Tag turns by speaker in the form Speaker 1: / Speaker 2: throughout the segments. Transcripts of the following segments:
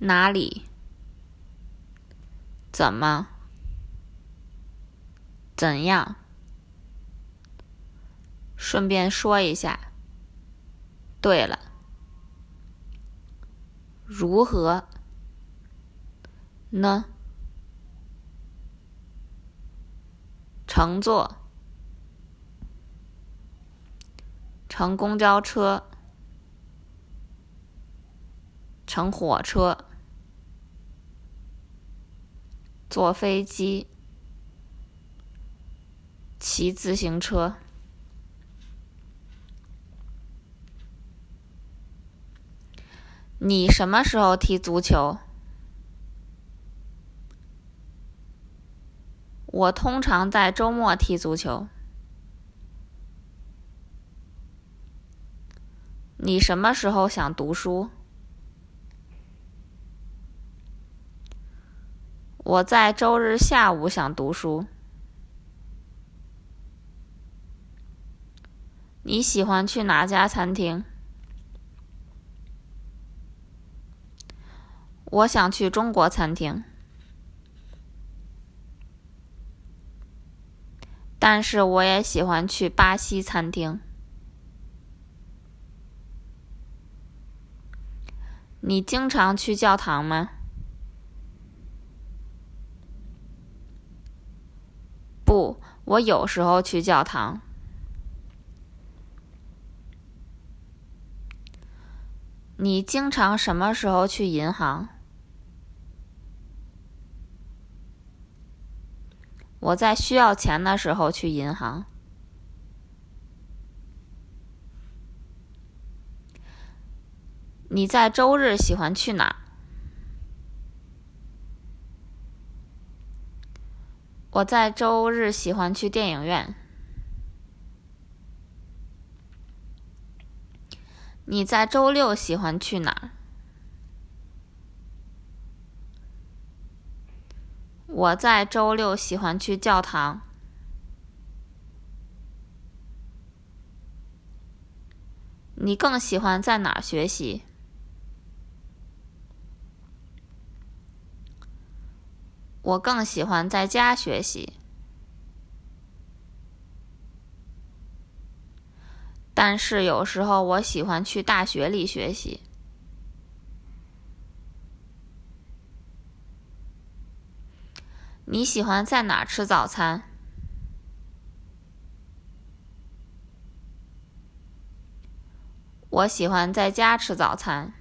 Speaker 1: 哪里？怎么？怎样？顺便说一下。对了，如何呢？乘坐，乘公交车，乘火车，坐飞机，骑自行车。你什么时候踢足球？我通常在周末踢足球。你什么时候想读书？我在周日下午想读书。你喜欢去哪家餐厅？我想去中国餐厅，但是我也喜欢去巴西餐厅。你经常去教堂吗？不，我有时候去教堂。你经常什么时候去银行？我在需要钱的时候去银行。你在周日喜欢去哪？我在周日喜欢去电影院。你在周六喜欢去哪儿？我在周六喜欢去教堂。你更喜欢在哪儿学习？我更喜欢在家学习，但是有时候我喜欢去大学里学习。你喜欢在哪儿吃早餐？我喜欢在家吃早餐。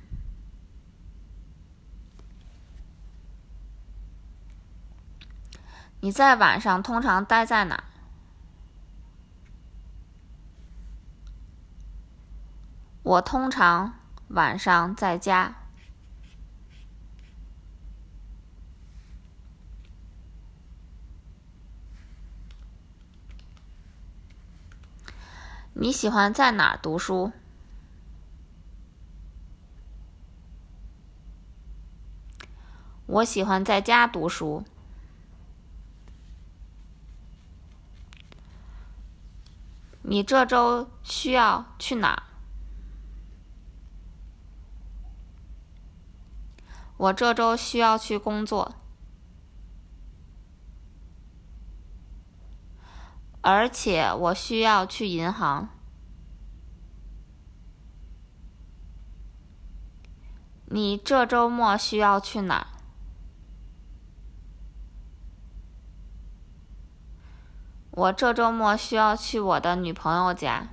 Speaker 1: 你在晚上通常待在哪？我通常晚上在家。你喜欢在哪读书？我喜欢在家读书。你这周需要去哪儿？我这周需要去工作，而且我需要去银行。你这周末需要去哪儿？我这周末需要去我的女朋友家。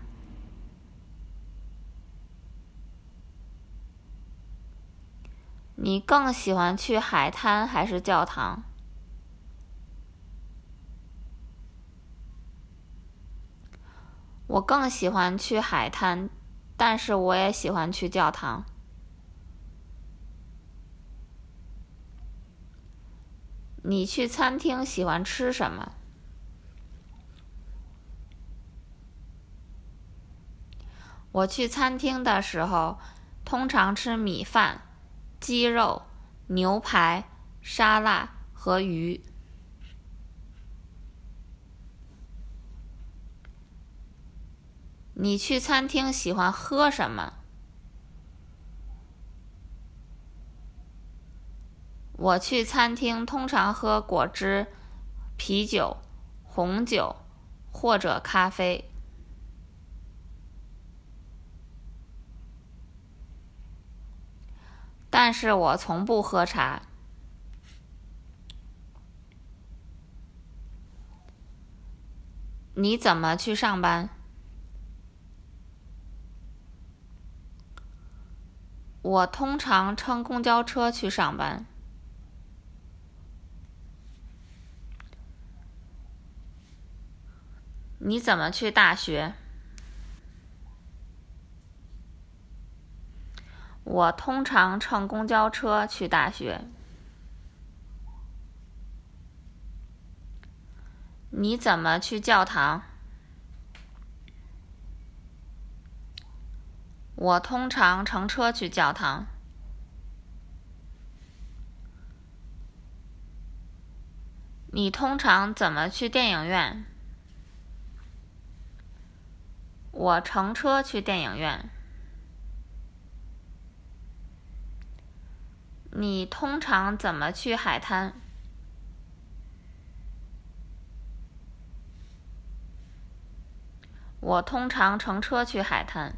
Speaker 1: 你更喜欢去海滩还是教堂？我更喜欢去海滩，但是我也喜欢去教堂。你去餐厅喜欢吃什么？我去餐厅的时候，通常吃米饭、鸡肉、牛排、沙拉和鱼。你去餐厅喜欢喝什么？我去餐厅通常喝果汁、啤酒、红酒或者咖啡。但是我从不喝茶。你怎么去上班？我通常乘公交车去上班。你怎么去大学？我通常乘公交车去大学。你怎么去教堂？我通常乘车去教堂。你通常怎么去电影院？我乘车去电影院。你通常怎么去海滩？我通常乘车去海滩。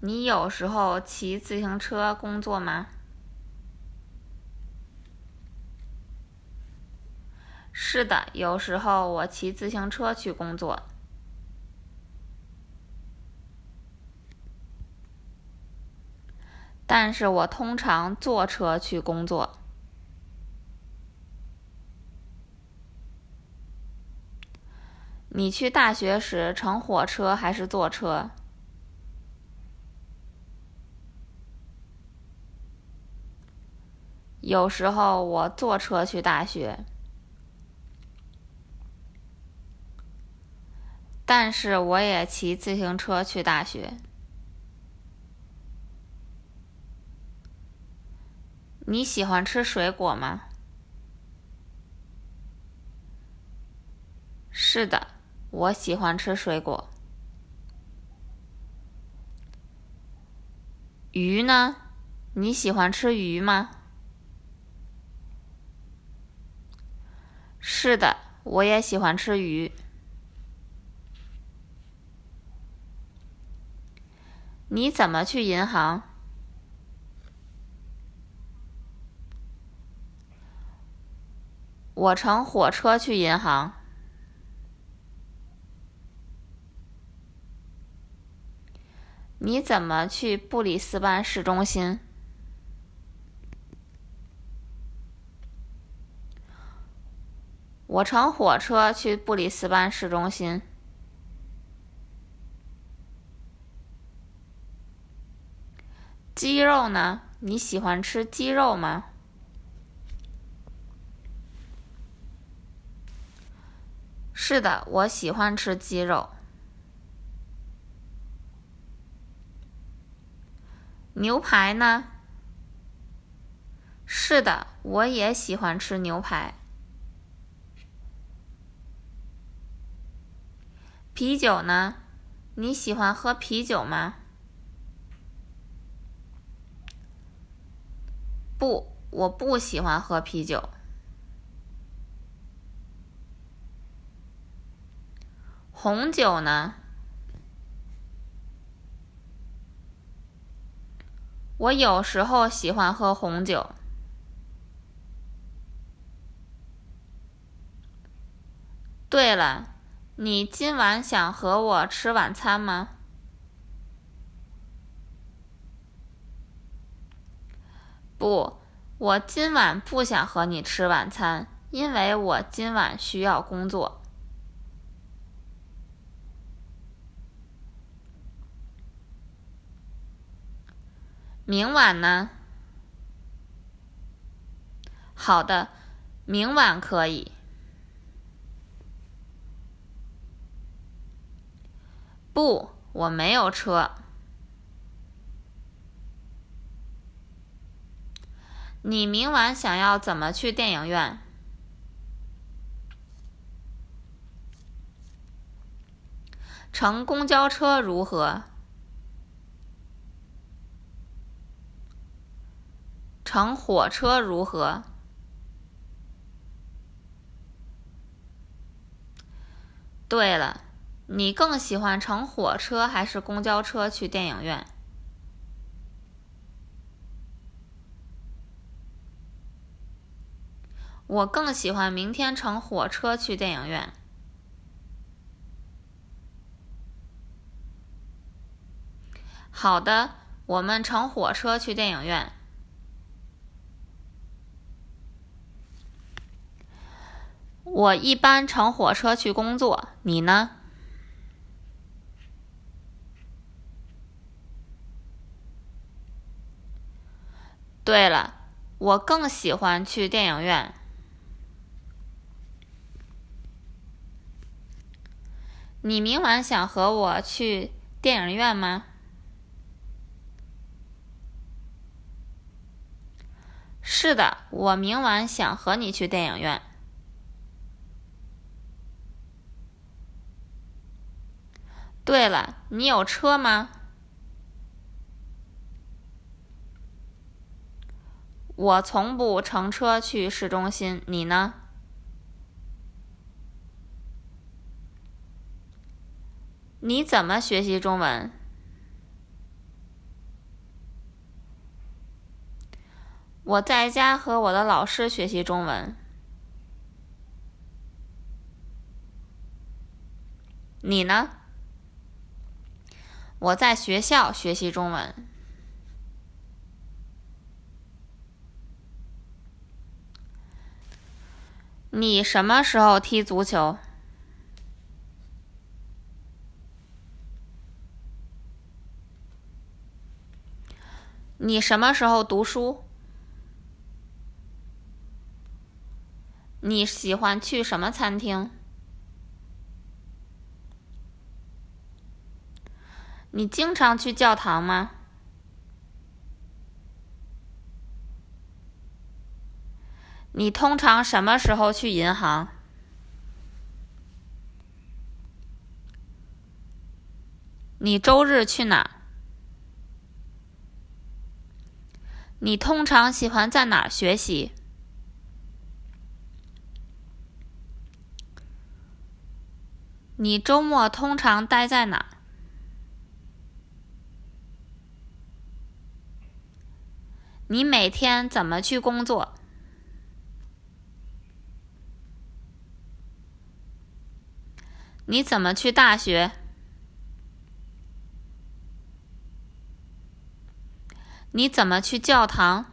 Speaker 1: 你有时候骑自行车工作吗？是的，有时候我骑自行车去工作。但是我通常坐车去工作。你去大学时乘火车还是坐车？有时候我坐车去大学，但是我也骑自行车去大学。你喜欢吃水果吗？是的，我喜欢吃水果。鱼呢？你喜欢吃鱼吗？是的，我也喜欢吃鱼。你怎么去银行？我乘火车去银行。你怎么去布里斯班市中心？我乘火车去布里斯班市中心。鸡肉呢？你喜欢吃鸡肉吗？是的，我喜欢吃鸡肉。牛排呢？是的，我也喜欢吃牛排。啤酒呢？你喜欢喝啤酒吗？不，我不喜欢喝啤酒。红酒呢？我有时候喜欢喝红酒。对了，你今晚想和我吃晚餐吗？不，我今晚不想和你吃晚餐，因为我今晚需要工作。明晚呢？好的，明晚可以。不，我没有车。你明晚想要怎么去电影院？乘公交车如何？乘火车如何？对了，你更喜欢乘火车还是公交车去电影院？我更喜欢明天乘火车去电影院。好的，我们乘火车去电影院。我一般乘火车去工作，你呢？对了，我更喜欢去电影院。你明晚想和我去电影院吗？是的，我明晚想和你去电影院。对了，你有车吗？我从不乘车去市中心，你呢？你怎么学习中文？我在家和我的老师学习中文。你呢？我在学校学习中文。你什么时候踢足球？你什么时候读书？你喜欢去什么餐厅？你经常去教堂吗？你通常什么时候去银行？你周日去哪？你通常喜欢在哪儿学习？你周末通常待在哪？你每天怎么去工作？你怎么去大学？你怎么去教堂？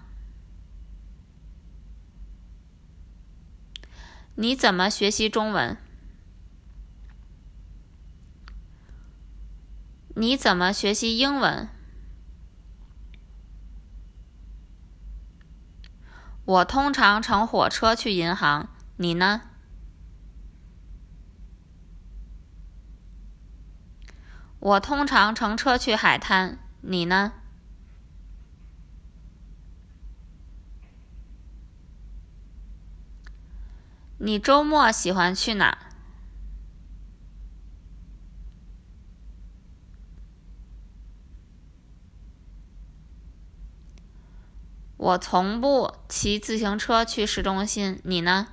Speaker 1: 你怎么学习中文？你怎么学习英文？我通常乘火车去银行，你呢？我通常乘车去海滩，你呢？你周末喜欢去哪？我从不骑自行车去市中心，你呢？